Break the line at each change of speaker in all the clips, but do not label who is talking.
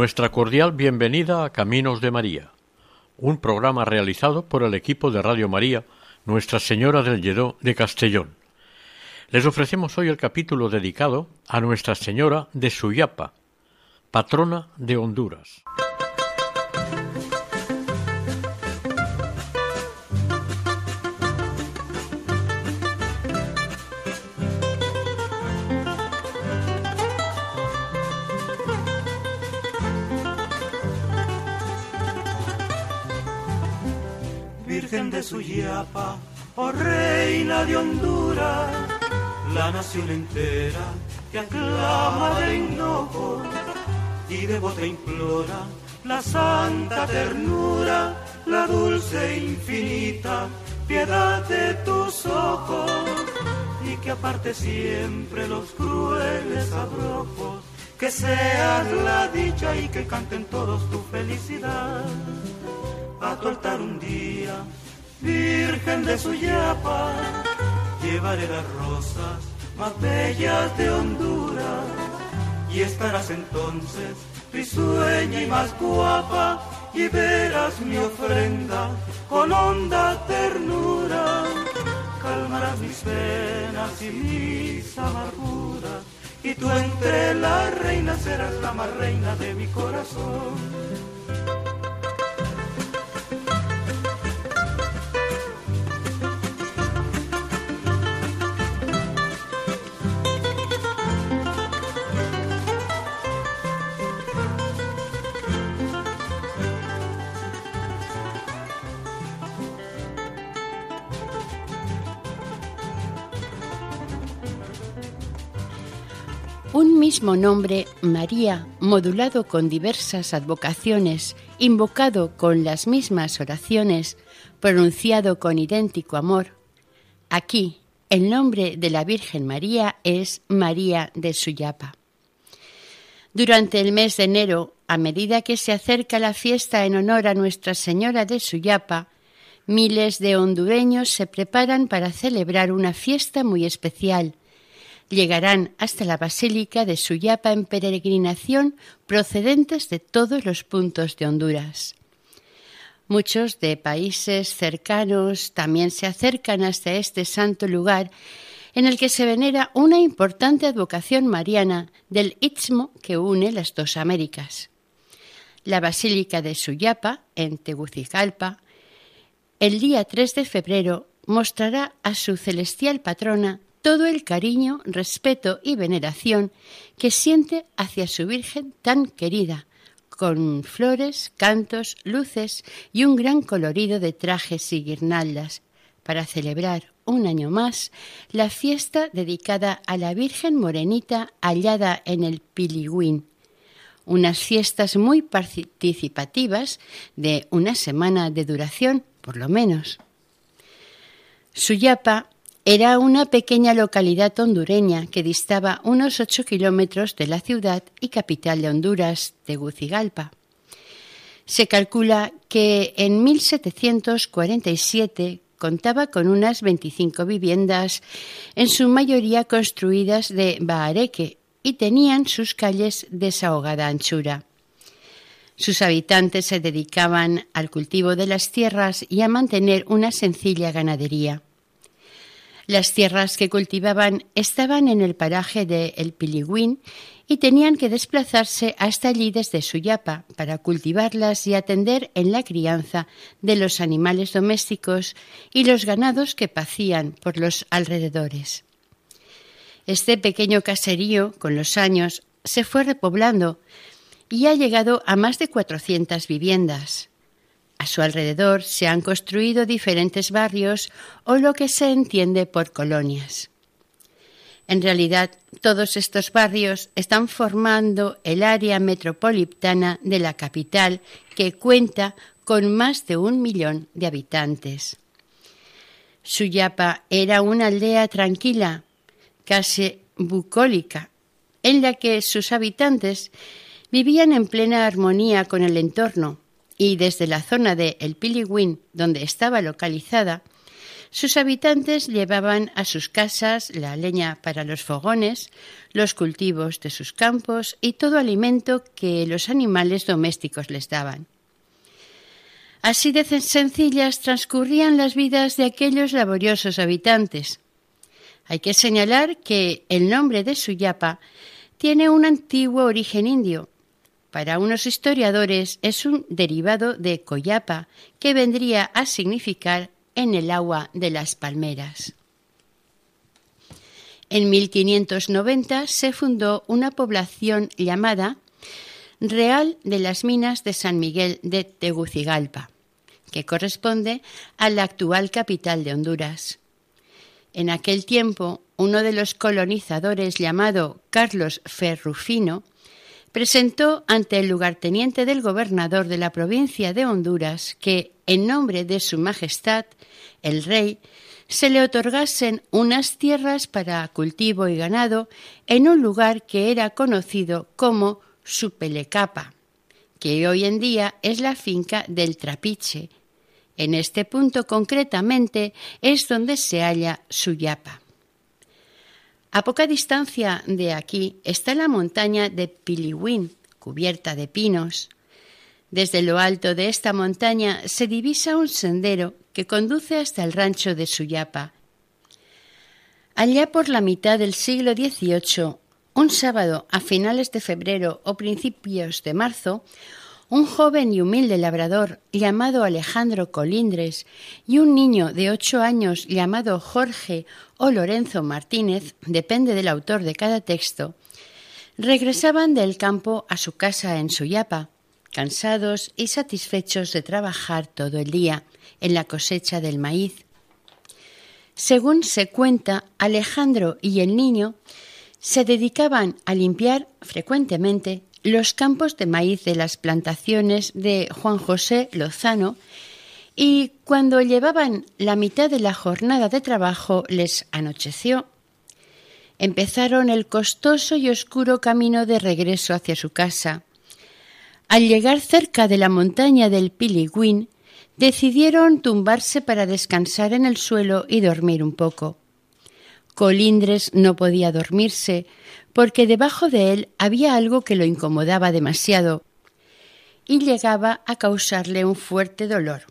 Nuestra cordial bienvenida a Caminos de María, un programa realizado por el equipo de Radio María Nuestra Señora del Lledó de Castellón. Les ofrecemos hoy el capítulo dedicado a Nuestra Señora de Suyapa, patrona de Honduras.
De Suyapa, oh reina de Honduras, la nación entera te aclama de enojo y devota implora la santa ternura, la dulce e infinita piedad de tus ojos y que aparte siempre los crueles abrojos, que seas la dicha y que canten todos tu felicidad. A tu altar un día, Virgen de Suyapa, llevaré las rosas más bellas de Honduras y estarás entonces risueña y más guapa y verás mi ofrenda con honda ternura. Calmarás mis penas y mis amarguras y tú entre las reinas serás la más reina de mi corazón.
Mismo nombre, María, modulado con diversas advocaciones, invocado con las mismas oraciones, pronunciado con idéntico amor. Aquí, el nombre de la Virgen María es María de Suyapa. Durante el mes de enero, a medida que se acerca la fiesta en honor a Nuestra Señora de Suyapa, miles de hondureños se preparan para celebrar una fiesta muy especial, llegarán hasta la Basílica de Suyapa en peregrinación procedentes de todos los puntos de Honduras. Muchos de países cercanos también se acercan hasta este santo lugar en el que se venera una importante advocación mariana del Istmo que une las dos Américas. La Basílica de Suyapa, en Tegucigalpa, el día 3 de febrero mostrará a su celestial patrona todo el cariño, respeto y veneración que siente hacia su Virgen tan querida, con flores, cantos, luces y un gran colorido de trajes y guirnaldas, para celebrar un año más la fiesta dedicada a la Virgen Morenita hallada en el Piligüín. Unas fiestas muy participativas de una semana de duración, por lo menos. Suyapa era una pequeña localidad hondureña que distaba unos ocho kilómetros de la ciudad y capital de Honduras, Tegucigalpa. Se calcula que en 1747 contaba con unas 25 viviendas, en su mayoría construidas de bahareque, y tenían sus calles desahogada anchura. Sus habitantes se dedicaban al cultivo de las tierras y a mantener una sencilla ganadería. Las tierras que cultivaban estaban en el paraje de El Piligüín y tenían que desplazarse hasta allí desde Suyapa para cultivarlas y atender en la crianza de los animales domésticos y los ganados que pacían por los alrededores. Este pequeño caserío, con los años, se fue repoblando y ha llegado a más de 400 viviendas. A su alrededor se han construido diferentes barrios o lo que se entiende por colonias. En realidad, todos estos barrios están formando el área metropolitana de la capital, que cuenta con más de un millón de habitantes. Suyapa era una aldea tranquila, casi bucólica, en la que sus habitantes vivían en plena armonía con el entorno y desde la zona de El Piliwin, donde estaba localizada, sus habitantes llevaban a sus casas la leña para los fogones, los cultivos de sus campos y todo alimento que los animales domésticos les daban. Así de sencillas transcurrían las vidas de aquellos laboriosos habitantes. Hay que señalar que el nombre de Suyapa tiene un antiguo origen indio. Para unos historiadores es un derivado de Coyapa, que vendría a significar en el agua de las palmeras. En 1590 se fundó una población llamada Real de las Minas de San Miguel de Tegucigalpa, que corresponde a la actual capital de Honduras. En aquel tiempo, uno de los colonizadores llamado Carlos Ferrufino presentó ante el lugarteniente del gobernador de la provincia de Honduras que, en nombre de Su Majestad, el Rey, se le otorgasen unas tierras para cultivo y ganado en un lugar que era conocido como Supelecapa, que hoy en día es la finca del Trapiche. En este punto concretamente es donde se halla Suyapa. A poca distancia de aquí está la montaña de Piliwin, cubierta de pinos. Desde lo alto de esta montaña se divisa un sendero que conduce hasta el rancho de Suyapa. Allá por la mitad del siglo XVIII, un sábado a finales de febrero o principios de marzo, un joven y humilde labrador llamado Alejandro Colindres y un niño de ocho años llamado Jorge o Lorenzo Martínez, depende del autor de cada texto, regresaban del campo a su casa en Suyapa, cansados y satisfechos de trabajar todo el día en la cosecha del maíz. Según se cuenta, Alejandro y el niño se dedicaban a limpiar frecuentemente los campos de maíz de las plantaciones de Juan José Lozano y cuando llevaban la mitad de la jornada de trabajo les anocheció. Empezaron el costoso y oscuro camino de regreso hacia su casa. Al llegar cerca de la montaña del Piligüín, decidieron tumbarse para descansar en el suelo y dormir un poco. Colindres no podía dormirse, porque debajo de él había algo que lo incomodaba demasiado y llegaba a causarle un fuerte dolor.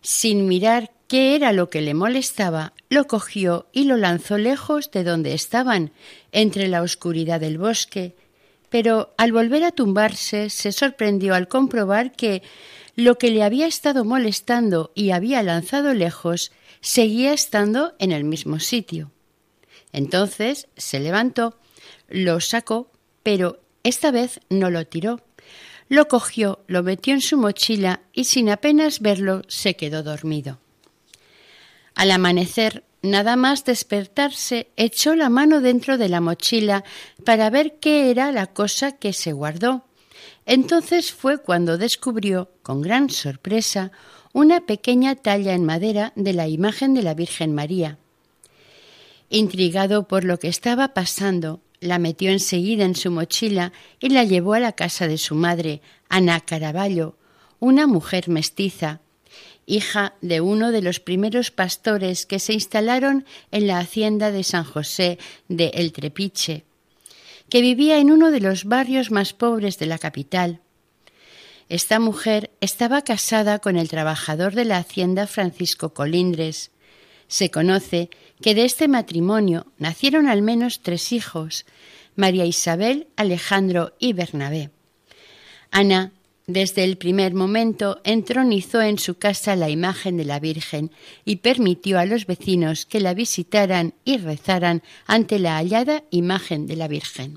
Sin mirar qué era lo que le molestaba, lo cogió y lo lanzó lejos de donde estaban, entre la oscuridad del bosque, pero al volver a tumbarse se sorprendió al comprobar que lo que le había estado molestando y había lanzado lejos seguía estando en el mismo sitio. Entonces se levantó, lo sacó, pero esta vez no lo tiró. Lo cogió, lo metió en su mochila y sin apenas verlo se quedó dormido. Al amanecer, nada más despertarse, echó la mano dentro de la mochila para ver qué era la cosa que se guardó. Entonces fue cuando descubrió, con gran sorpresa, una pequeña talla en madera de la imagen de la Virgen María. Intrigado por lo que estaba pasando, la metió enseguida en su mochila y la llevó a la casa de su madre, Ana Caraballo, una mujer mestiza, hija de uno de los primeros pastores que se instalaron en la hacienda de San José de El Trepiche, que vivía en uno de los barrios más pobres de la capital. Esta mujer estaba casada con el trabajador de la hacienda Francisco Colindres. Se conoce que de este matrimonio nacieron al menos tres hijos, María Isabel, Alejandro y Bernabé. Ana, desde el primer momento, entronizó en su casa la imagen de la Virgen y permitió a los vecinos que la visitaran y rezaran ante la hallada imagen de la Virgen.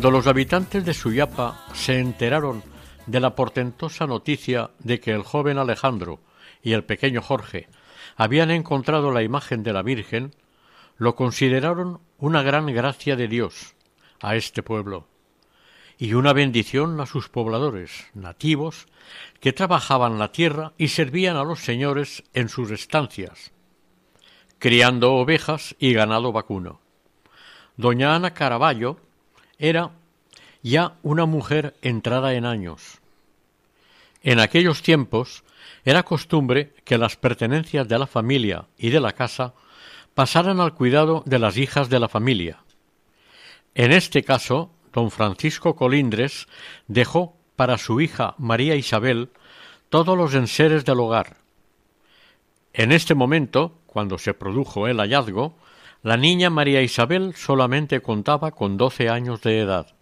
Cuando los habitantes de Suyapa se enteraron de la portentosa noticia de que el joven Alejandro y el pequeño Jorge habían encontrado la imagen de la Virgen, lo consideraron una gran gracia de Dios a este pueblo y una bendición a sus pobladores nativos que trabajaban la tierra y servían a los señores en sus estancias, criando ovejas y ganado vacuno. Doña Ana Caraballo era ya una mujer entrada en años. En aquellos tiempos era costumbre que las pertenencias de la familia y de la casa pasaran al cuidado de las hijas de la familia. En este caso, don Francisco Colindres dejó para su hija María Isabel todos los enseres del hogar. En este momento, cuando se produjo el hallazgo, la niña María Isabel solamente contaba con doce años de edad.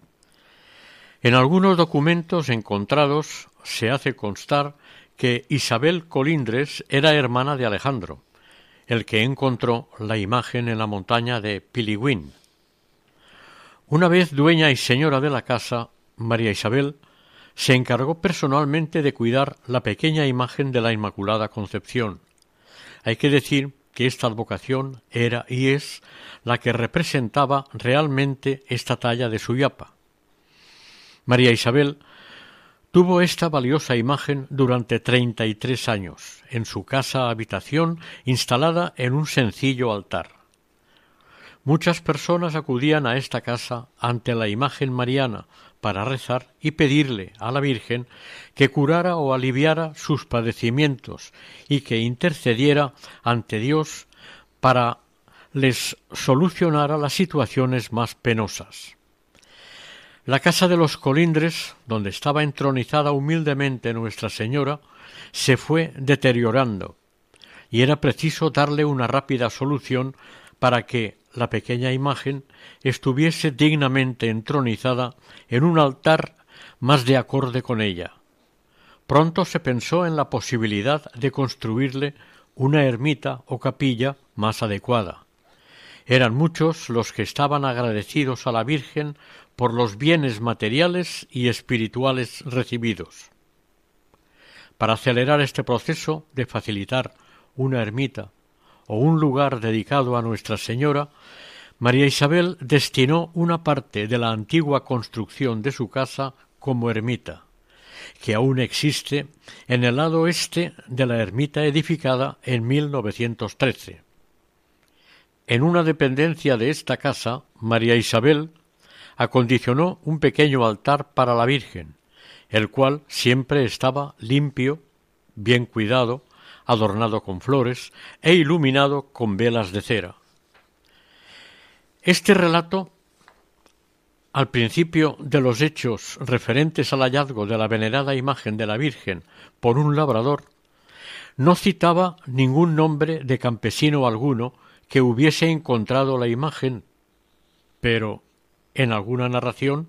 En algunos documentos encontrados se hace constar que Isabel Colindres era hermana de Alejandro, el que encontró la imagen en la montaña de Piligüín. Una vez dueña y señora de la casa, María Isabel se encargó personalmente de cuidar la pequeña imagen de la Inmaculada Concepción. Hay que decir que esta advocación era y es la que representaba realmente esta talla de Suyapa. María Isabel tuvo esta valiosa imagen durante treinta y tres años en su casa habitación instalada en un sencillo altar. Muchas personas acudían a esta casa ante la imagen mariana para rezar y pedirle a la Virgen que curara o aliviara sus padecimientos y que intercediera ante Dios para les solucionara las situaciones más penosas. La casa de los colindres, donde estaba entronizada humildemente Nuestra Señora, se fue deteriorando, y era preciso darle una rápida solución para que la pequeña imagen estuviese dignamente entronizada en un altar más de acorde con ella. Pronto se pensó en la posibilidad de construirle una ermita o capilla más adecuada. Eran muchos los que estaban agradecidos a la Virgen por los bienes materiales y espirituales recibidos. Para acelerar este proceso de facilitar una ermita o un lugar dedicado a Nuestra Señora, María Isabel destinó una parte de la antigua construcción de su casa como ermita, que aún existe en el lado este de la ermita edificada en 1913. En una dependencia de esta casa, María Isabel acondicionó un pequeño altar para la Virgen, el cual siempre estaba limpio, bien cuidado, adornado con flores e iluminado con velas de cera. Este relato, al principio de los hechos referentes al hallazgo de la venerada imagen de la Virgen por un labrador, no citaba ningún nombre de campesino alguno que hubiese encontrado la imagen, pero en alguna narración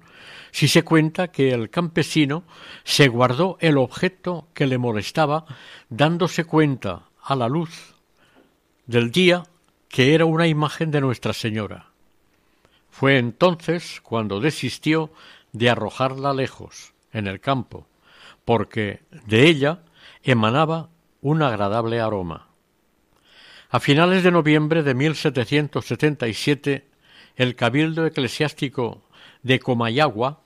si se cuenta que el campesino se guardó el objeto que le molestaba, dándose cuenta a la luz del día que era una imagen de Nuestra Señora. Fue entonces cuando desistió de arrojarla lejos, en el campo, porque de ella emanaba un agradable aroma. A finales de noviembre de 1777, el Cabildo Eclesiástico de Comayagua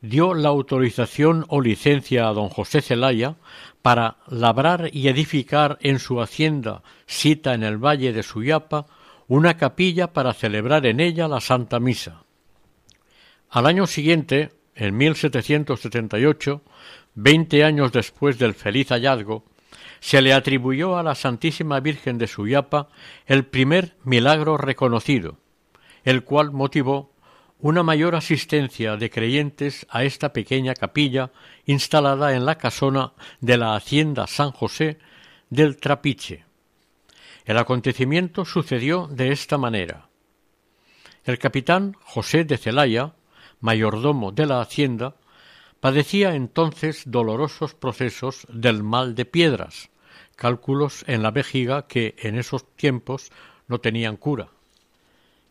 dio la autorización o licencia a don José Celaya para labrar y edificar en su hacienda, sita en el valle de Suyapa, una capilla para celebrar en ella la Santa Misa. Al año siguiente, en 1778, veinte años después del feliz hallazgo, se le atribuyó a la Santísima Virgen de Suyapa el primer milagro reconocido, el cual motivó una mayor asistencia de creyentes a esta pequeña capilla instalada en la casona de la Hacienda San José del Trapiche. El acontecimiento sucedió de esta manera. El capitán José de Celaya, mayordomo de la Hacienda, padecía entonces dolorosos procesos del mal de piedras, cálculos en la vejiga que en esos tiempos no tenían cura.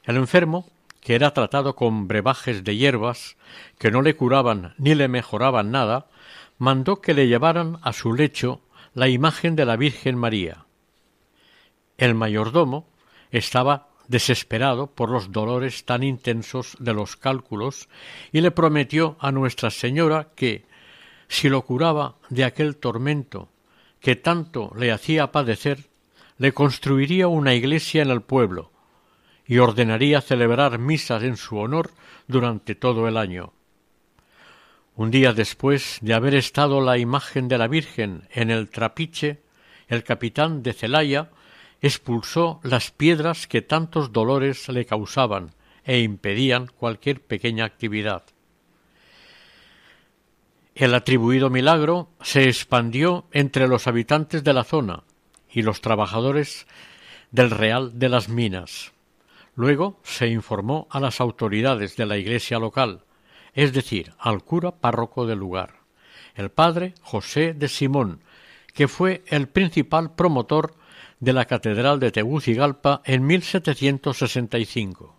El enfermo, que era tratado con brebajes de hierbas que no le curaban ni le mejoraban nada, mandó que le llevaran a su lecho la imagen de la Virgen María. El mayordomo estaba desesperado por los dolores tan intensos de los cálculos y le prometió a Nuestra Señora que, si lo curaba de aquel tormento que tanto le hacía padecer, le construiría una iglesia en el pueblo y ordenaría celebrar misas en su honor durante todo el año. Un día después de haber estado la imagen de la Virgen en el trapiche, el capitán de Celaya expulsó las piedras que tantos dolores le causaban e impedían cualquier pequeña actividad. El atribuido milagro se expandió entre los habitantes de la zona y los trabajadores del Real de las Minas. Luego se informó a las autoridades de la iglesia local, es decir, al cura párroco del lugar, el padre José de Simón, que fue el principal promotor de la Catedral de Tegucigalpa en 1765.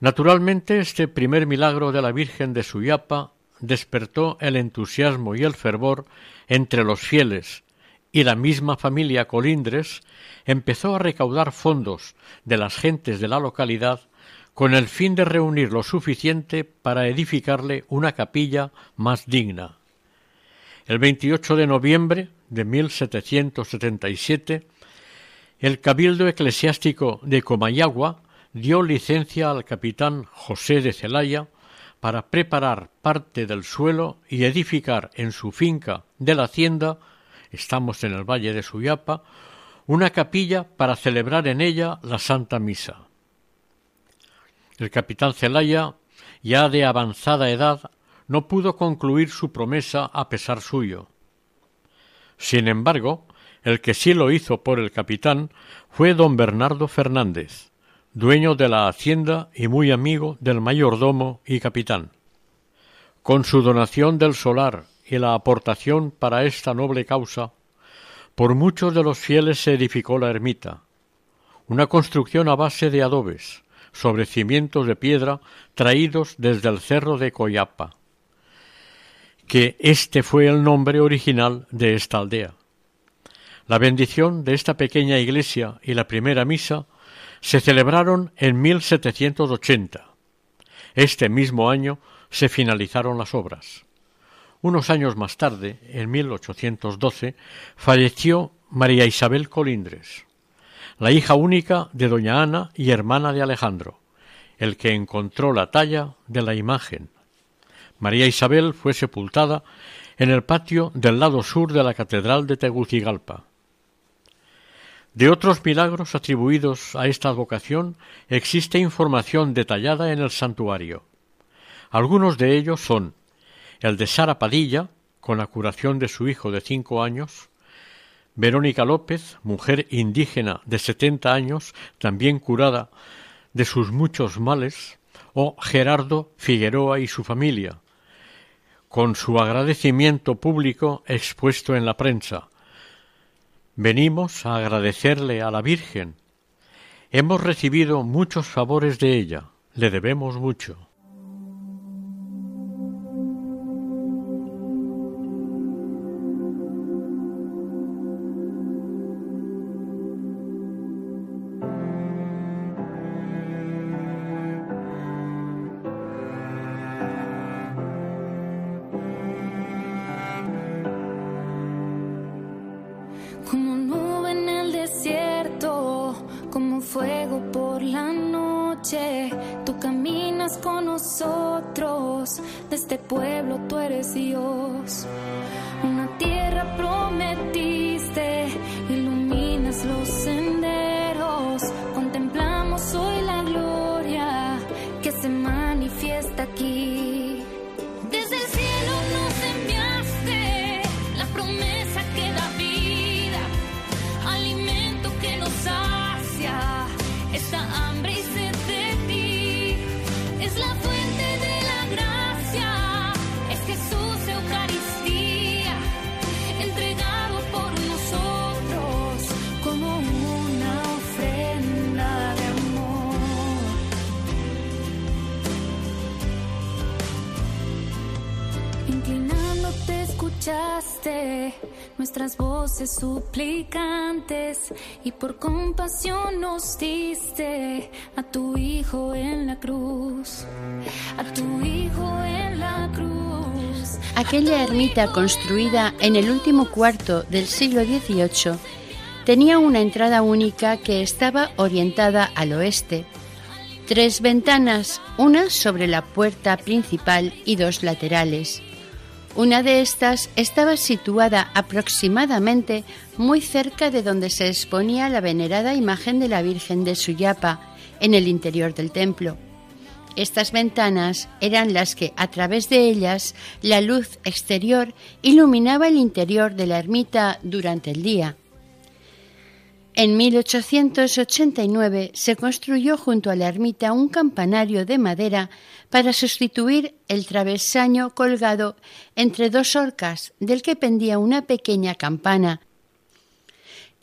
Naturalmente, este primer milagro de la Virgen de Suyapa despertó el entusiasmo y el fervor entre los fieles, y la misma familia Colindres empezó a recaudar fondos de las gentes de la localidad con el fin de reunir lo suficiente para edificarle una capilla más digna. El 28 de noviembre de 1777, el Cabildo Eclesiástico de Comayagua dio licencia al capitán José de Celaya para preparar parte del suelo y edificar en su finca de la hacienda, estamos en el valle de Suyapa, una capilla para celebrar en ella la Santa Misa. El capitán Celaya, ya de avanzada edad, no pudo concluir su promesa a pesar suyo. Sin embargo, el que sí lo hizo por el capitán fue don Bernardo Fernández, dueño de la hacienda y muy amigo del mayordomo y capitán. Con su donación del solar y la aportación para esta noble causa, por muchos de los fieles se edificó la ermita, una construcción a base de adobes, sobre cimientos de piedra traídos desde el cerro de Coyapa que este fue el nombre original de esta aldea. La bendición de esta pequeña iglesia y la primera misa se celebraron en 1780. Este mismo año se finalizaron las obras. Unos años más tarde, en 1812, falleció María Isabel Colindres, la hija única de doña Ana y hermana de Alejandro, el que encontró la talla de la imagen María Isabel fue sepultada en el patio del lado sur de la Catedral de Tegucigalpa. De otros milagros atribuidos a esta vocación existe información detallada en el santuario. Algunos de ellos son el de Sara Padilla, con la curación de su hijo de cinco años, Verónica López, mujer indígena de setenta años, también curada de sus muchos males, o Gerardo Figueroa y su familia, con su agradecimiento público expuesto en la prensa. Venimos a agradecerle a la Virgen. Hemos recibido muchos favores de ella, le debemos mucho.
Esta hambre suplicantes y por compasión nos diste a tu Hijo en la cruz, a tu Hijo en la cruz.
Aquella ermita construida en el último cuarto del siglo XVIII tenía una entrada única que estaba orientada al oeste. Tres ventanas, una sobre la puerta principal y dos laterales. Una de estas estaba situada aproximadamente muy cerca de donde se exponía la venerada imagen de la Virgen de Suyapa en el interior del templo. Estas ventanas eran las que, a través de ellas, la luz exterior iluminaba el interior de la ermita durante el día. En 1889 se construyó junto a la ermita un campanario de madera para sustituir el travesaño colgado entre dos orcas del que pendía una pequeña campana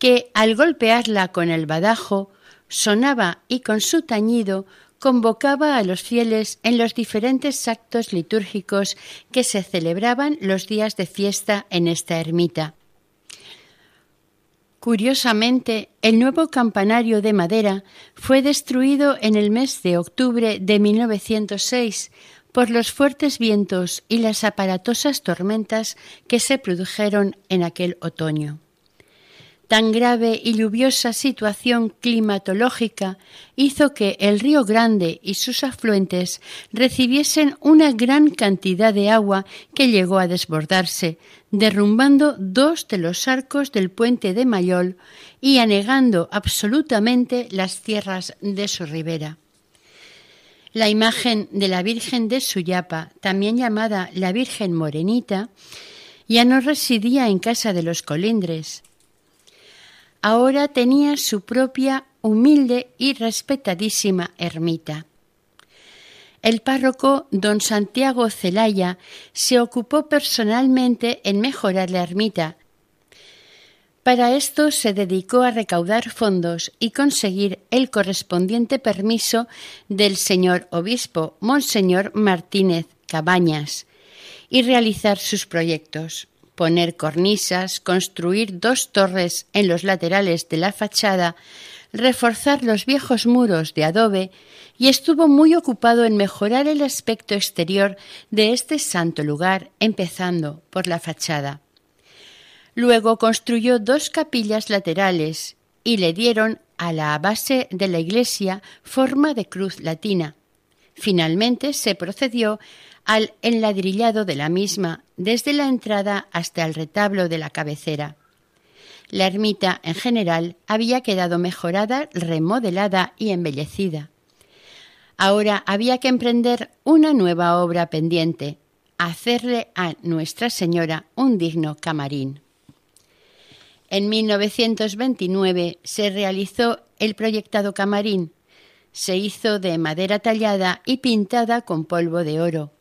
que al golpearla con el badajo sonaba y con su tañido convocaba a los fieles en los diferentes actos litúrgicos que se celebraban los días de fiesta en esta ermita. Curiosamente, el nuevo campanario de madera fue destruido en el mes de octubre de 1906 por los fuertes vientos y las aparatosas tormentas que se produjeron en aquel otoño. Tan grave y lluviosa situación climatológica hizo que el río Grande y sus afluentes recibiesen una gran cantidad de agua que llegó a desbordarse, derrumbando dos de los arcos del puente de Mayol y anegando absolutamente las tierras de su ribera. La imagen de la Virgen de Suyapa, también llamada la Virgen Morenita, ya no residía en casa de los colindres, ahora tenía su propia humilde y respetadísima ermita. El párroco don Santiago Celaya se ocupó personalmente en mejorar la ermita. Para esto se dedicó a recaudar fondos y conseguir el correspondiente permiso del señor obispo, Monseñor Martínez Cabañas, y realizar sus proyectos poner cornisas, construir dos torres en los laterales de la fachada, reforzar los viejos muros de adobe y estuvo muy ocupado en mejorar el aspecto exterior de este santo lugar, empezando por la fachada. Luego construyó dos capillas laterales y le dieron a la base de la iglesia forma de cruz latina. Finalmente se procedió al enladrillado de la misma desde la entrada hasta el retablo de la cabecera. La ermita en general había quedado mejorada, remodelada y embellecida. Ahora había que emprender una nueva obra pendiente, hacerle a Nuestra Señora un digno camarín. En 1929 se realizó el proyectado camarín. Se hizo de madera tallada y pintada con polvo de oro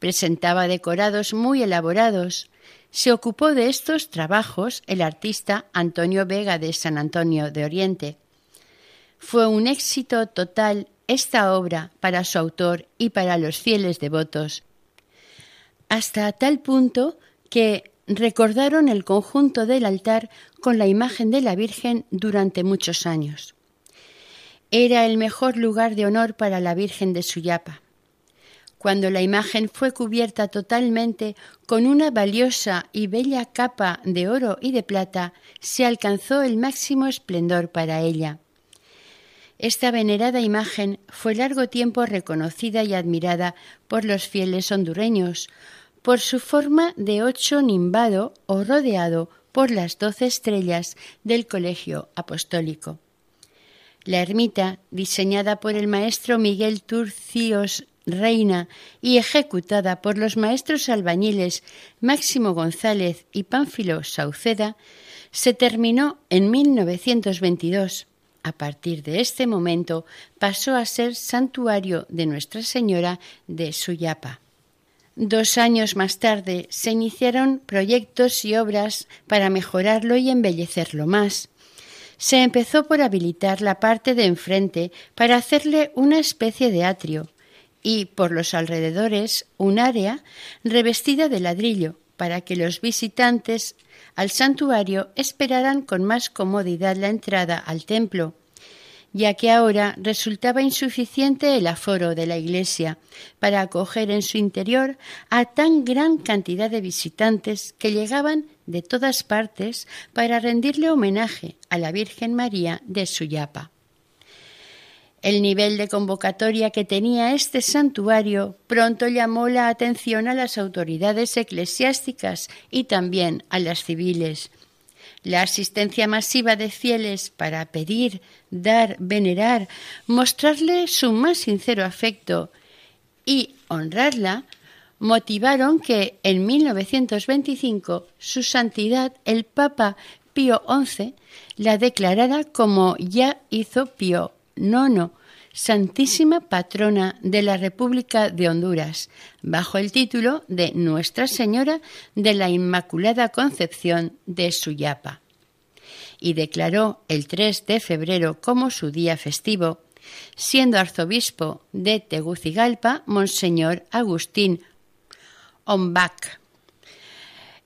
presentaba decorados muy elaborados. Se ocupó de estos trabajos el artista Antonio Vega de San Antonio de Oriente. Fue un éxito total esta obra para su autor y para los fieles devotos, hasta tal punto que recordaron el conjunto del altar con la imagen de la Virgen durante muchos años. Era el mejor lugar de honor para la Virgen de Suyapa cuando la imagen fue cubierta totalmente con una valiosa y bella capa de oro y de plata, se alcanzó el máximo esplendor para ella. Esta venerada imagen fue largo tiempo reconocida y admirada por los fieles hondureños, por su forma de ocho nimbado o rodeado por las doce estrellas del colegio apostólico. La ermita, diseñada por el maestro Miguel Turcios reina y ejecutada por los maestros albañiles Máximo González y Pánfilo Sauceda, se terminó en 1922. A partir de este momento pasó a ser santuario de Nuestra Señora de Suyapa. Dos años más tarde se iniciaron proyectos y obras para mejorarlo y embellecerlo más. Se empezó por habilitar la parte de enfrente para hacerle una especie de atrio, y por los alrededores un área revestida de ladrillo para que los visitantes al santuario esperaran con más comodidad la entrada al templo, ya que ahora resultaba insuficiente el aforo de la iglesia para acoger en su interior a tan gran cantidad de visitantes que llegaban de todas partes para rendirle homenaje a la Virgen María de Suyapa. El nivel de convocatoria que tenía este santuario pronto llamó la atención a las autoridades eclesiásticas y también a las civiles. La asistencia masiva de fieles para pedir, dar, venerar, mostrarle su más sincero afecto y honrarla motivaron que en 1925 su santidad el Papa Pío XI la declarara como ya hizo Pío IX, Santísima Patrona de la República de Honduras, bajo el título de Nuestra Señora de la Inmaculada Concepción de Suyapa. Y declaró el 3 de febrero como su día festivo, siendo arzobispo de Tegucigalpa Monseñor Agustín Ombach.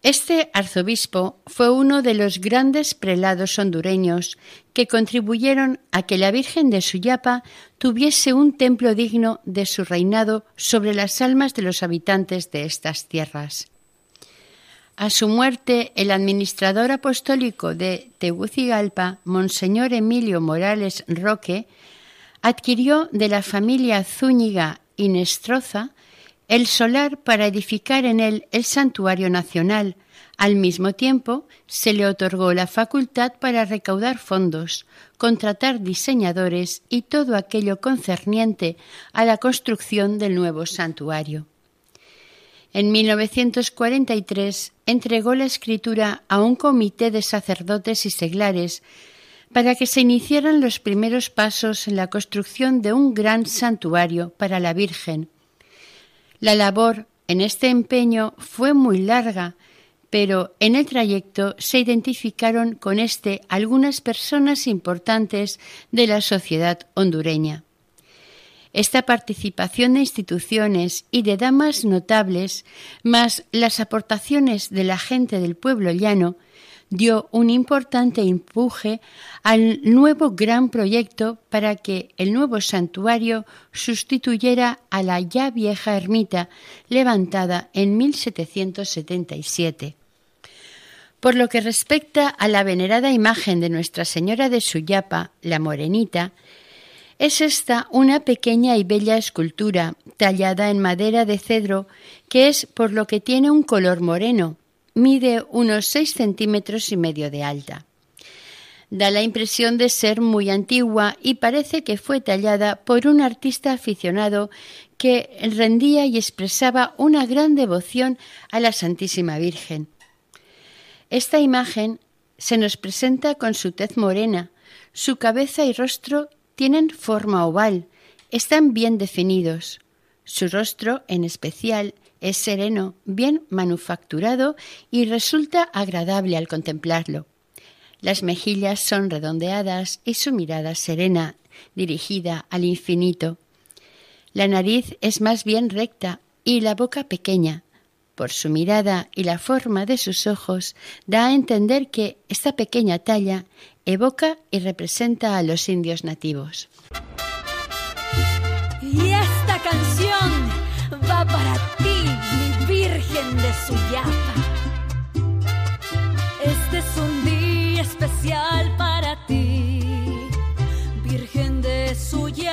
Este arzobispo fue uno de los grandes prelados hondureños que contribuyeron a que la Virgen de Suyapa tuviese un templo digno de su reinado sobre las almas de los habitantes de estas tierras. A su muerte, el administrador apostólico de Tegucigalpa, Monseñor Emilio Morales Roque, adquirió de la familia Zúñiga y Nestroza el solar para edificar en él el santuario nacional. Al mismo tiempo, se le otorgó la facultad para recaudar fondos, contratar diseñadores y todo aquello concerniente a la construcción del nuevo santuario. En 1943 entregó la escritura a un comité de sacerdotes y seglares para que se iniciaran los primeros pasos en la construcción de un gran santuario para la Virgen, la labor en este empeño fue muy larga, pero en el trayecto se identificaron con este algunas personas importantes de la sociedad hondureña. Esta participación de instituciones y de damas notables, más las aportaciones de la gente del pueblo llano, dio un importante empuje al nuevo gran proyecto para que el nuevo santuario sustituyera a la ya vieja ermita levantada en 1777. Por lo que respecta a la venerada imagen de Nuestra Señora de Suyapa, la Morenita, es esta una pequeña y bella escultura tallada en madera de cedro que es por lo que tiene un color moreno, mide unos seis centímetros y medio de alta. Da la impresión de ser muy antigua y parece que fue tallada por un artista aficionado que rendía y expresaba una gran devoción a la Santísima Virgen. Esta imagen se nos presenta con su tez morena, su cabeza y rostro tienen forma oval, están bien definidos. Su rostro, en especial, es sereno, bien manufacturado y resulta agradable al contemplarlo. Las mejillas son redondeadas y su mirada serena, dirigida al infinito. La nariz es más bien recta y la boca pequeña. Por su mirada y la forma de sus ojos da a entender que esta pequeña talla evoca y representa a los indios nativos.
Este es un día especial para ti, Virgen de Suyapa.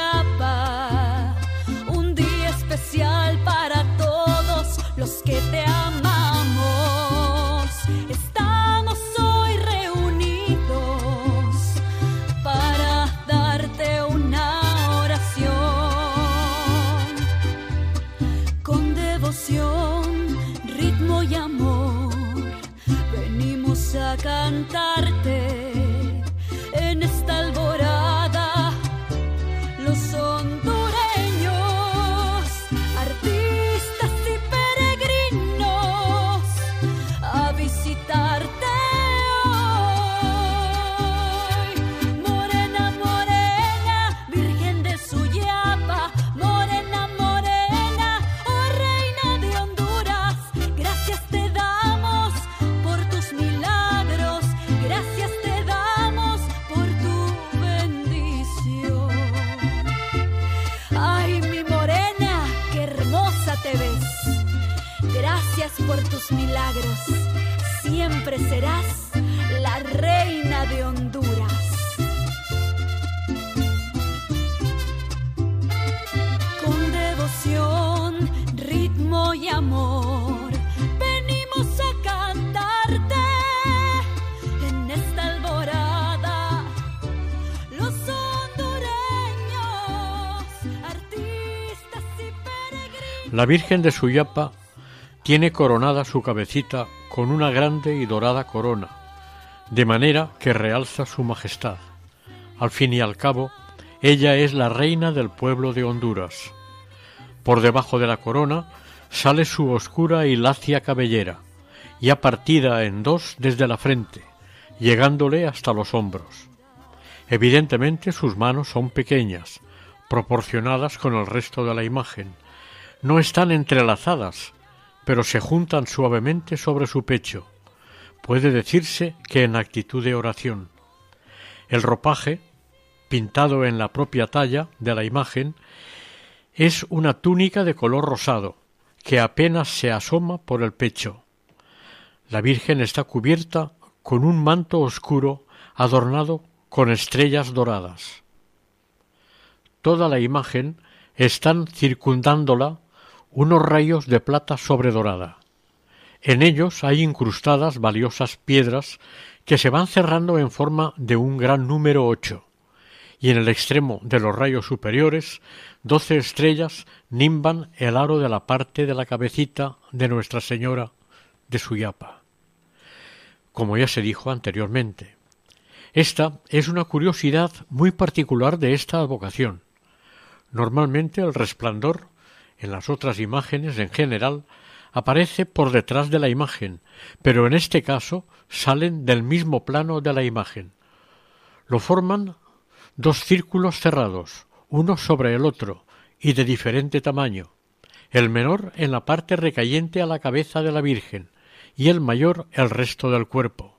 La
Virgen de Suyapa tiene coronada su cabecita con una grande y dorada corona, de manera que realza su majestad. Al fin y al cabo, ella es la reina del pueblo de Honduras. Por debajo de la corona sale su oscura y lacia cabellera, ya partida en dos desde la frente, llegándole hasta los hombros. Evidentemente sus manos son pequeñas, proporcionadas con el resto de la imagen. No están entrelazadas, pero se juntan suavemente sobre su pecho. Puede decirse que en actitud de oración. El ropaje, pintado en la propia talla de la imagen, es una túnica de color rosado, que apenas se asoma por el pecho. La Virgen está cubierta con un manto oscuro adornado con estrellas doradas. Toda la imagen están circundándola unos rayos de plata sobredorada. En ellos hay incrustadas valiosas piedras que se van cerrando en forma de un gran número ocho, y en el extremo de los rayos superiores doce estrellas nimban el aro de la parte de la cabecita de Nuestra Señora de Suyapa. Como ya se dijo anteriormente, esta es una curiosidad muy particular de esta advocación. Normalmente el resplandor en las otras imágenes en general aparece por detrás de la imagen, pero en este caso salen del mismo plano de la imagen. Lo forman dos círculos cerrados, uno sobre el otro, y de diferente tamaño, el menor en la parte recayente a la cabeza de la Virgen, y el mayor el resto del cuerpo.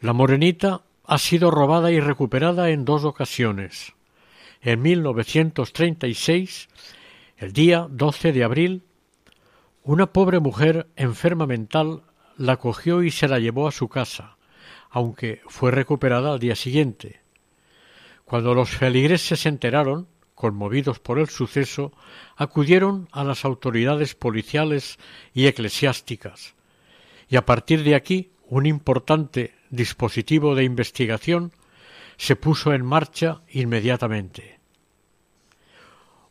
La morenita ha sido robada y recuperada en dos ocasiones. En 1936 el día 12 de abril, una pobre mujer enferma mental la cogió y se la llevó a su casa, aunque fue recuperada al día siguiente. Cuando los feligreses se enteraron, conmovidos por el suceso, acudieron a las autoridades policiales y eclesiásticas, y a partir de aquí un importante dispositivo de investigación se puso en marcha inmediatamente.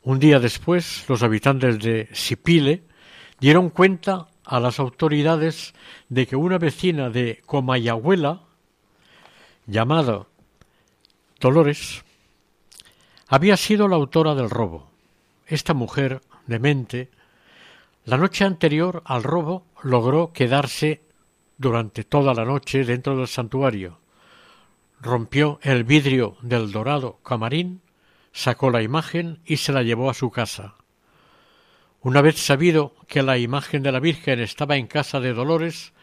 Un día después, los habitantes de Sipile dieron cuenta a las autoridades de que una vecina de Comayagüela, llamada Dolores, había sido la autora del robo. Esta mujer, demente, la noche anterior al robo logró quedarse durante toda la noche dentro del santuario. Rompió el vidrio del dorado camarín sacó la imagen y se la llevó a su casa. Una vez sabido que la imagen de la Virgen estaba en casa de Dolores,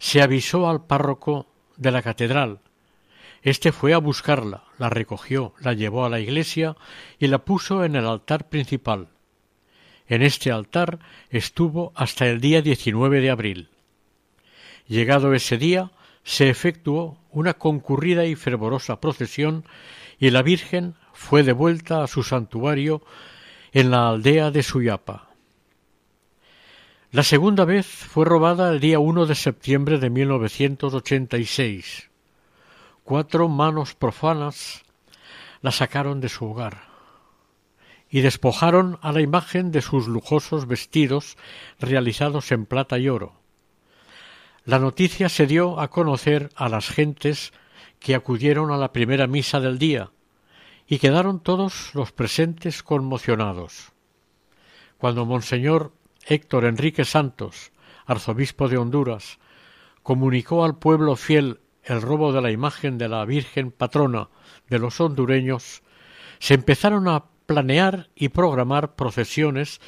se avisó al párroco de la catedral. Este fue a buscarla, la recogió, la llevó a la iglesia y la puso en el altar principal. En este altar estuvo hasta el día 19 de abril. Llegado ese día, se efectuó una concurrida y fervorosa procesión y la Virgen fue devuelta a su santuario en la aldea de Suyapa. La segunda vez fue robada el día 1 de septiembre de 1986. Cuatro manos profanas la sacaron de su hogar y despojaron a la imagen de sus lujosos vestidos realizados en plata y oro. La noticia se dio a conocer a las gentes que acudieron a la primera misa del día, y quedaron todos los presentes conmocionados. Cuando Monseñor Héctor Enrique Santos, arzobispo de Honduras, comunicó al pueblo fiel el robo de la imagen de la Virgen patrona de los hondureños, se empezaron a planear y programar procesiones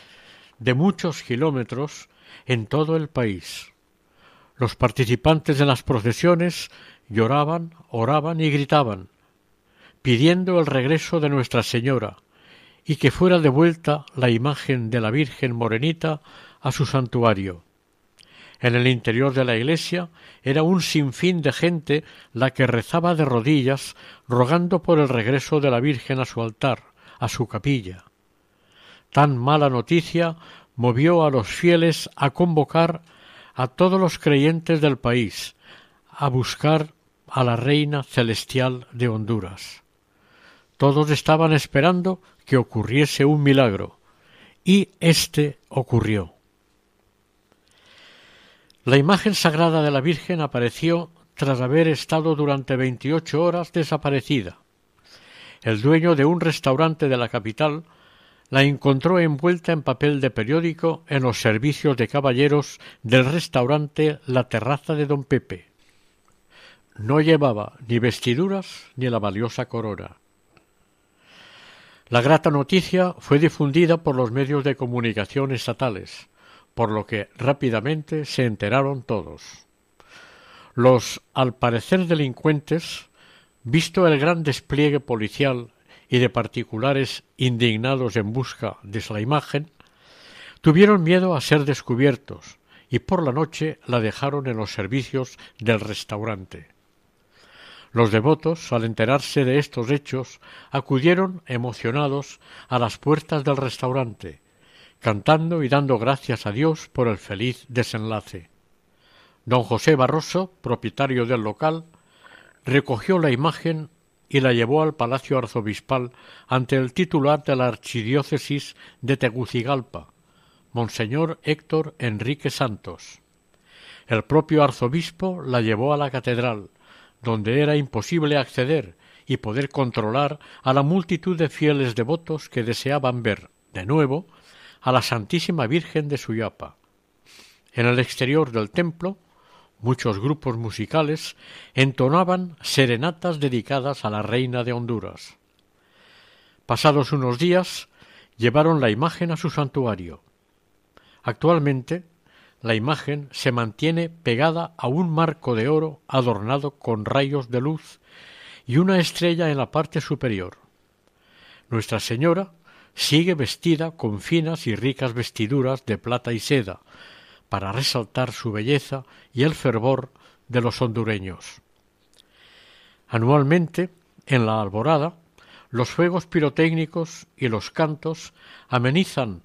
de muchos kilómetros en todo el país. Los participantes de las procesiones lloraban, oraban y gritaban, pidiendo el regreso de Nuestra Señora y que fuera devuelta la imagen de la Virgen Morenita a su santuario. En el interior de la iglesia era un sinfín de gente la que rezaba de rodillas rogando por el regreso de la Virgen a su altar, a su capilla. Tan mala noticia movió a los fieles a convocar a todos los creyentes del país a buscar a la Reina Celestial de Honduras. Todos estaban esperando que ocurriese un milagro, y éste ocurrió. La imagen sagrada de la Virgen apareció tras haber estado durante veintiocho horas desaparecida. El dueño de un restaurante de la capital la encontró envuelta en papel de periódico en los servicios de caballeros del restaurante La Terraza de Don Pepe. No llevaba ni vestiduras ni la valiosa corona. La grata noticia fue difundida por los medios de comunicación estatales, por lo que rápidamente se enteraron todos. Los, al parecer delincuentes, visto el gran despliegue policial y de particulares indignados en busca de la imagen, tuvieron miedo a ser descubiertos y por la noche la dejaron en los servicios del restaurante. Los devotos, al enterarse de estos hechos, acudieron emocionados a las puertas del restaurante, cantando y dando gracias a Dios por el feliz desenlace. Don José Barroso, propietario del local, recogió la imagen y la llevó al Palacio Arzobispal ante el titular de la Archidiócesis de Tegucigalpa, Monseñor Héctor Enrique Santos. El propio arzobispo la llevó a la catedral, donde era imposible acceder y poder controlar a la multitud de fieles devotos que deseaban ver, de nuevo, a la Santísima Virgen de Suyapa. En el exterior del templo, muchos grupos musicales entonaban serenatas dedicadas a la reina de Honduras. Pasados unos días, llevaron la imagen a su santuario. Actualmente la imagen se mantiene pegada a un marco de oro adornado con rayos de luz y una estrella en la parte superior. Nuestra Señora sigue vestida con finas y ricas vestiduras de plata y seda, para resaltar su belleza y el fervor de los hondureños. Anualmente, en la alborada, los fuegos pirotécnicos y los cantos amenizan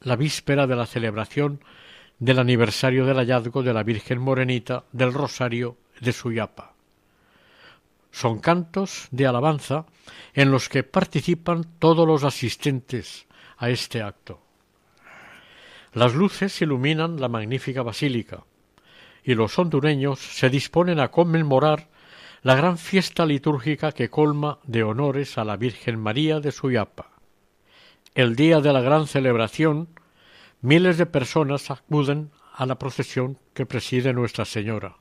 la víspera de la celebración del aniversario del hallazgo de la Virgen Morenita del Rosario de Suyapa. Son cantos de alabanza en los que participan todos los asistentes a este acto. Las luces iluminan la magnífica basílica y los hondureños se disponen a conmemorar la gran fiesta litúrgica que colma de honores a la Virgen María de Suyapa. El día de la gran celebración Miles de personas acuden a la procesión que preside Nuestra Señora,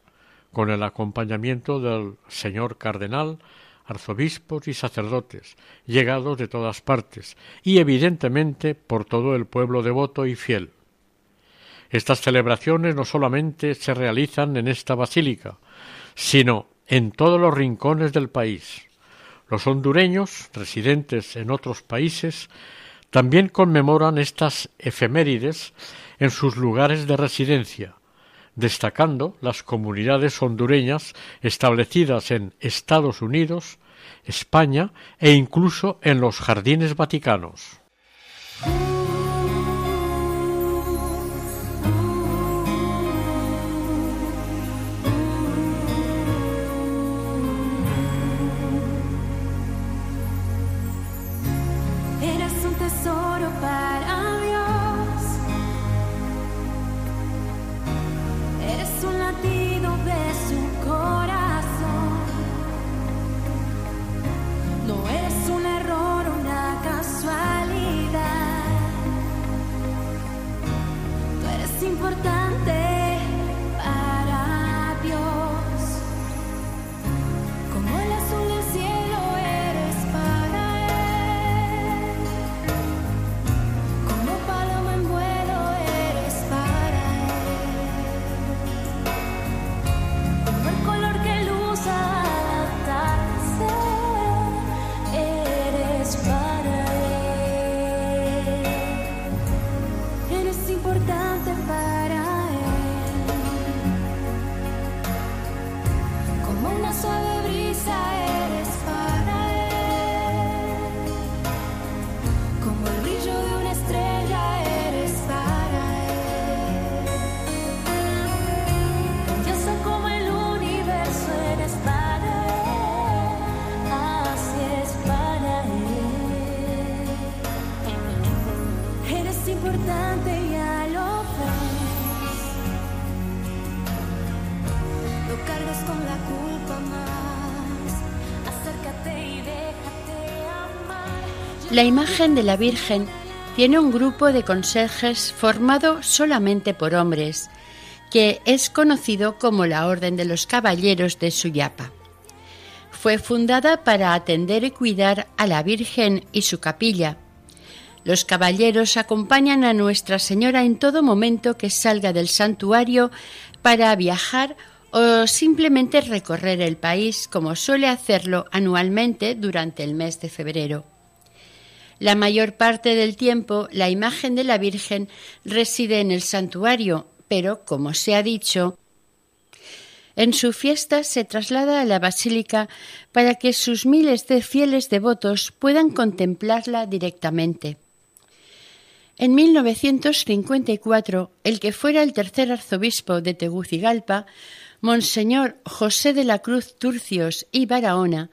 con el acompañamiento del señor cardenal, arzobispos y sacerdotes, llegados de todas partes, y evidentemente por todo el pueblo devoto y fiel. Estas celebraciones no solamente se realizan en esta basílica, sino en todos los rincones del país. Los hondureños, residentes en otros países, también conmemoran estas efemérides en sus lugares de residencia, destacando las comunidades hondureñas establecidas en Estados Unidos, España e incluso en los jardines vaticanos.
La imagen de la Virgen tiene un grupo de conserjes formado solamente por hombres, que es conocido como la Orden de los Caballeros de Suyapa. Fue fundada para atender y cuidar a la Virgen y su capilla. Los caballeros acompañan a Nuestra Señora en todo momento que salga del santuario para viajar o simplemente recorrer el país como suele hacerlo anualmente durante el mes de febrero. La mayor parte del tiempo la imagen de la Virgen reside en el santuario, pero, como se ha dicho, en su fiesta se traslada a la basílica para que sus miles de fieles devotos puedan contemplarla directamente. En 1954, el que fuera el tercer arzobispo de Tegucigalpa, Monseñor José de la Cruz Turcios y Barahona,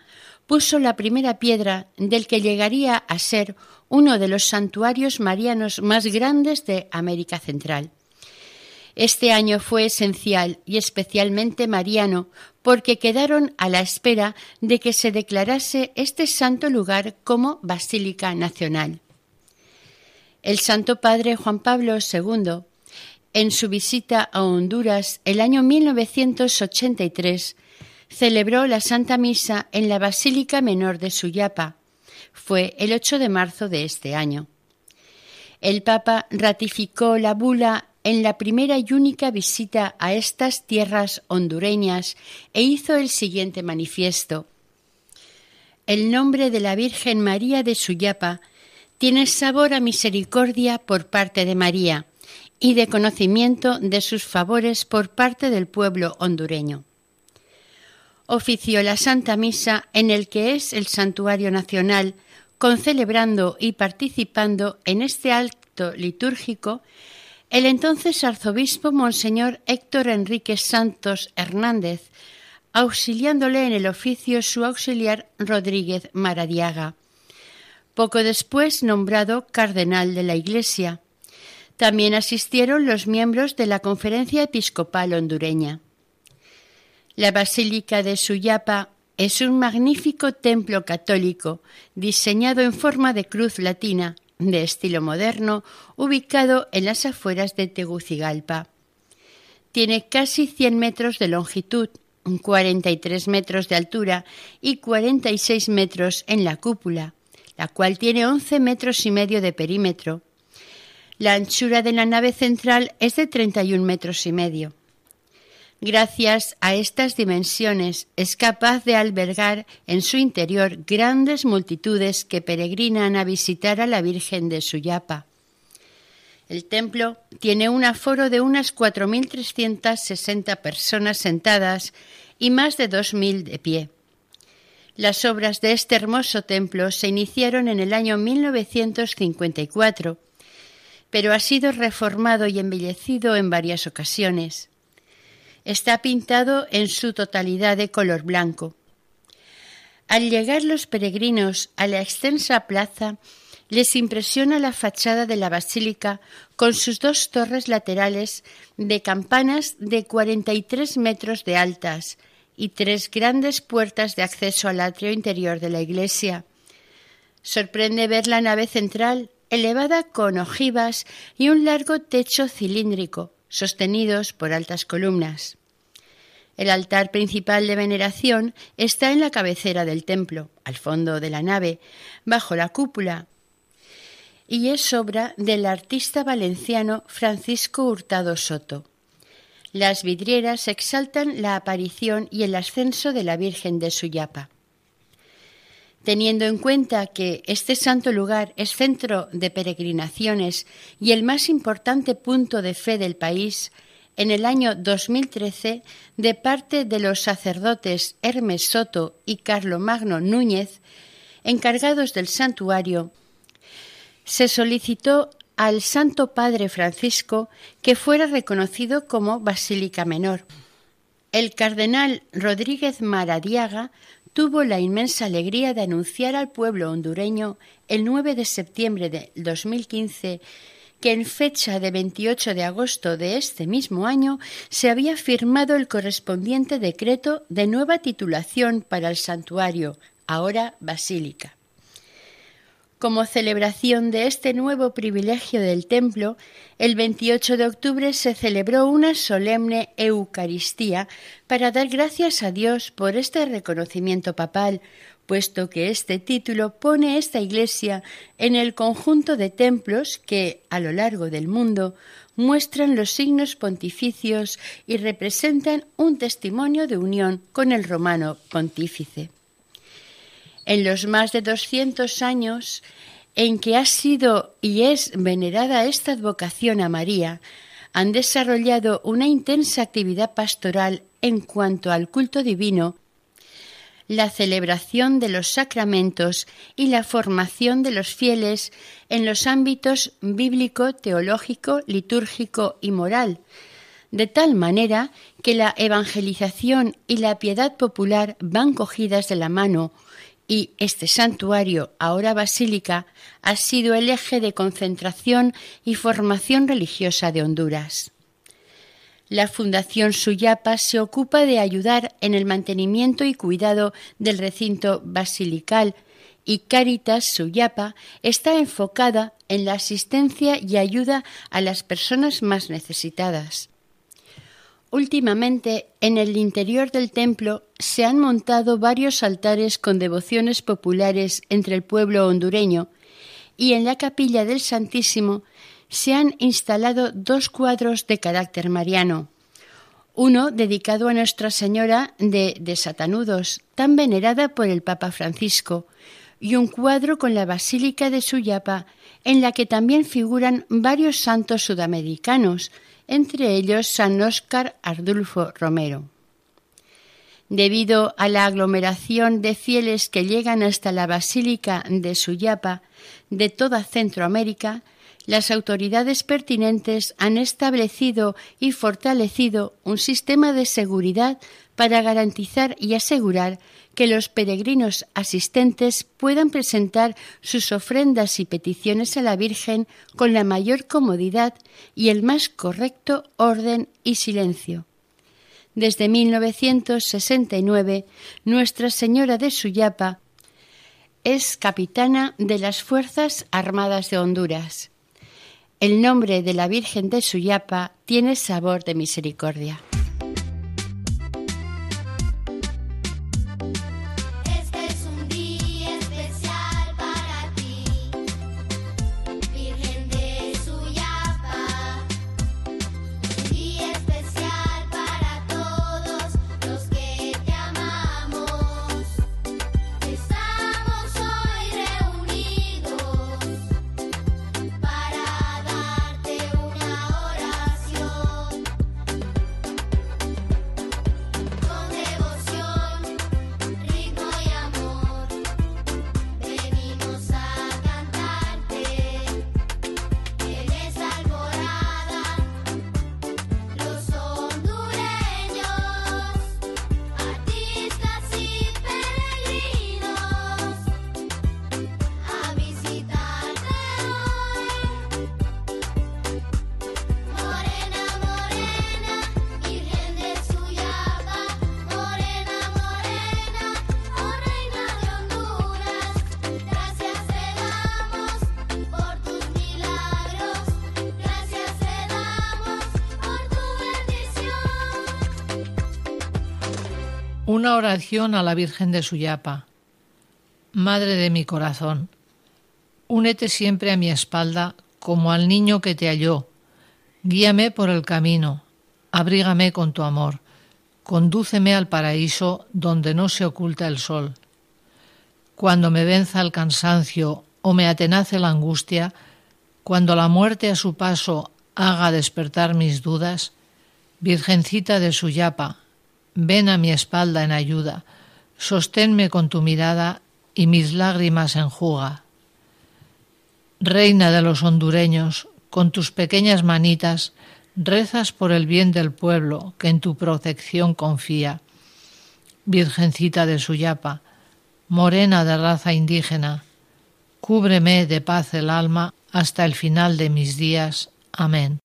puso la primera piedra del que llegaría a ser uno de los santuarios marianos más grandes de América Central. Este año fue esencial y especialmente mariano porque quedaron a la espera de que se declarase este santo lugar como Basílica Nacional. El Santo Padre Juan Pablo II, en su visita a Honduras el año 1983, celebró la Santa Misa en la Basílica Menor de Suyapa. Fue el 8 de marzo de este año. El Papa ratificó la bula en la primera y única visita a estas tierras hondureñas e hizo el siguiente manifiesto. El nombre de la Virgen María de Suyapa tiene sabor a misericordia por parte de María y de conocimiento de sus favores por parte del pueblo hondureño. Ofició la Santa Misa en el que es el Santuario Nacional, concelebrando y participando en este acto litúrgico el entonces arzobispo Monseñor Héctor Enrique Santos Hernández, auxiliándole en el oficio su auxiliar Rodríguez Maradiaga, poco después nombrado cardenal de la Iglesia. También asistieron los miembros de la Conferencia Episcopal hondureña. La Basílica de Suyapa es un magnífico templo católico diseñado en forma de cruz latina de estilo moderno, ubicado en las afueras de Tegucigalpa. Tiene casi 100 metros de longitud, 43 metros de altura y 46 metros en la cúpula, la cual tiene 11 metros y medio de perímetro. La anchura de la nave central es de 31 metros y medio. Gracias a estas dimensiones es capaz de albergar en su interior grandes multitudes que peregrinan a visitar a la Virgen de Suyapa. El templo tiene un aforo de unas 4.360 personas sentadas y más de 2.000 de pie. Las obras de este hermoso templo se iniciaron en el año 1954, pero ha sido reformado y embellecido en varias ocasiones. Está pintado en su totalidad de color blanco. Al llegar los peregrinos a la extensa plaza, les impresiona la fachada de la basílica con sus dos torres laterales de campanas de 43 metros de altas y tres grandes puertas de acceso al atrio interior de la iglesia. Sorprende ver la nave central elevada con ojivas y un largo techo cilíndrico, sostenidos por altas columnas. El altar principal de veneración está en la cabecera del templo, al fondo de la nave, bajo la cúpula, y es obra del artista valenciano Francisco Hurtado Soto. Las vidrieras exaltan la aparición y el ascenso de la Virgen de Suyapa. Teniendo en cuenta que este santo lugar es centro de peregrinaciones y el más importante punto de fe del país, en el año 2013, de parte de los sacerdotes Hermes Soto y Magno Núñez, encargados del santuario, se solicitó al Santo Padre Francisco que fuera reconocido como Basílica Menor. El cardenal Rodríguez Maradiaga tuvo la inmensa alegría de anunciar al pueblo hondureño el 9 de septiembre de 2015 que en fecha de 28 de agosto de este mismo año se había firmado el correspondiente decreto de nueva titulación para el santuario, ahora basílica. Como celebración de este nuevo privilegio del templo, el 28 de octubre se celebró una solemne Eucaristía para dar gracias a Dios por este reconocimiento papal, puesto que este título pone esta Iglesia en el conjunto de templos que, a lo largo del mundo, muestran los signos pontificios y representan un testimonio de unión con el romano pontífice. En los más de 200 años en que ha sido y es venerada esta advocación a María, han desarrollado una intensa actividad pastoral en cuanto al culto divino la celebración de los sacramentos y la formación de los fieles en los ámbitos bíblico, teológico, litúrgico y moral, de tal manera que la evangelización y la piedad popular van cogidas de la mano y este santuario, ahora basílica, ha sido el eje de concentración y formación religiosa de Honduras. La Fundación Suyapa se ocupa de ayudar en el mantenimiento y cuidado del recinto basilical y Caritas Suyapa está enfocada en la asistencia y ayuda a las personas más necesitadas. Últimamente, en el interior del templo se han montado varios altares con devociones populares entre el pueblo hondureño y en la capilla del Santísimo se han instalado dos cuadros de carácter mariano. Uno dedicado a Nuestra Señora de Desatanudos, tan venerada por el Papa Francisco, y un cuadro con la Basílica de Suyapa, en la que también figuran varios santos sudamericanos, entre ellos San Óscar Ardulfo Romero. Debido a la aglomeración de fieles que llegan hasta la Basílica de Suyapa de toda Centroamérica, las autoridades pertinentes han establecido y fortalecido un sistema de seguridad para garantizar y asegurar que los peregrinos asistentes puedan presentar sus ofrendas y peticiones a la Virgen con la mayor comodidad y el más correcto orden y silencio. Desde 1969, Nuestra Señora de Suyapa es capitana de las Fuerzas Armadas de Honduras. El nombre de la Virgen de Suyapa tiene sabor de misericordia.
Una oración a
la Virgen de Suyapa. Madre de mi corazón, únete siempre a mi espalda como al niño que te halló. Guíame por el camino, abrígame con tu amor, condúceme al paraíso donde no se oculta el sol. Cuando me venza el cansancio o me atenace la angustia, cuando la muerte a su paso haga despertar mis dudas, Virgencita de Suyapa, ven a mi espalda en ayuda, sosténme con tu mirada y mis lágrimas enjuga. Reina de los hondureños, con tus pequeñas manitas, rezas por el bien del pueblo que en tu protección confía. Virgencita de Suyapa, morena de raza indígena, cúbreme de paz el alma hasta el final de mis días. Amén.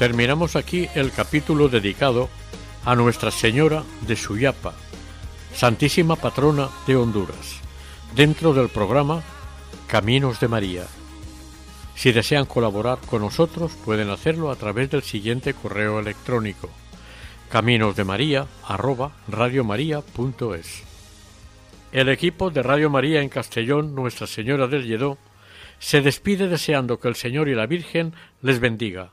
Terminamos aquí el capítulo dedicado a Nuestra Señora de Suyapa, Santísima Patrona de Honduras, dentro del programa Caminos de María. Si desean colaborar con nosotros, pueden hacerlo a través del siguiente correo electrónico caminosdemaria@radiomaria.es. El equipo de Radio María en Castellón, Nuestra Señora del Lledó, se despide deseando que el Señor y la Virgen les bendiga.